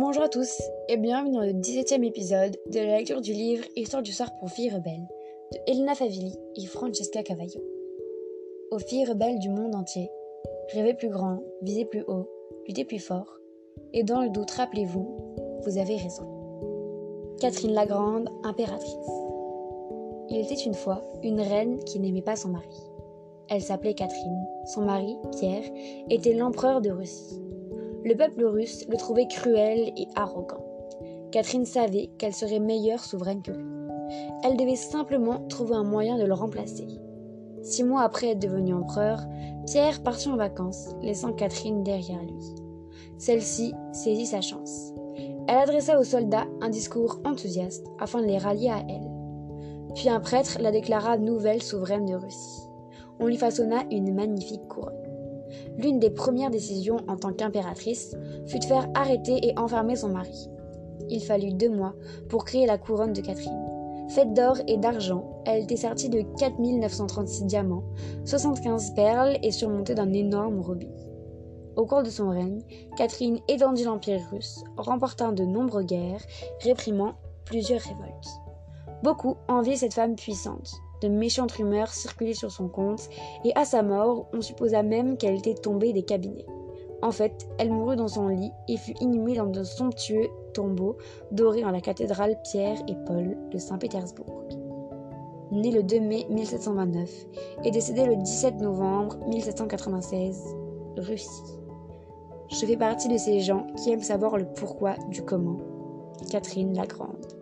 Bonjour à tous et bienvenue dans le 17e épisode de la lecture du livre Histoire du soir pour filles rebelles de Elena Favilli et Francesca Cavallo. Aux filles rebelles du monde entier, rêvez plus grand, visez plus haut, luttez plus fort, et dans le doute, rappelez-vous, vous avez raison. Catherine la Grande, impératrice. Il était une fois une reine qui n'aimait pas son mari. Elle s'appelait Catherine. Son mari, Pierre, était l'empereur de Russie. Le peuple russe le trouvait cruel et arrogant. Catherine savait qu'elle serait meilleure souveraine que lui. Elle devait simplement trouver un moyen de le remplacer. Six mois après être devenu empereur, Pierre partit en vacances, laissant Catherine derrière lui. Celle-ci saisit sa chance. Elle adressa aux soldats un discours enthousiaste afin de les rallier à elle. Puis un prêtre la déclara nouvelle souveraine de Russie. On lui façonna une magnifique couronne. L'une des premières décisions en tant qu'impératrice fut de faire arrêter et enfermer son mari. Il fallut deux mois pour créer la couronne de Catherine. Faite d'or et d'argent, elle était sertie de 4936 diamants, 75 perles et surmontée d'un énorme rubis. Au cours de son règne, Catherine étendit l'Empire russe, remportant de nombreuses guerres, réprimant plusieurs révoltes. Beaucoup enviaient cette femme puissante, de méchantes rumeurs circulaient sur son compte, et à sa mort, on supposa même qu'elle était tombée des cabinets. En fait, elle mourut dans son lit et fut inhumée dans de somptueux tombeaux dorés dans la cathédrale Pierre et Paul de Saint-Pétersbourg. Née le 2 mai 1729 et décédée le 17 novembre 1796, Russie. Je fais partie de ces gens qui aiment savoir le pourquoi du comment. Catherine la Grande.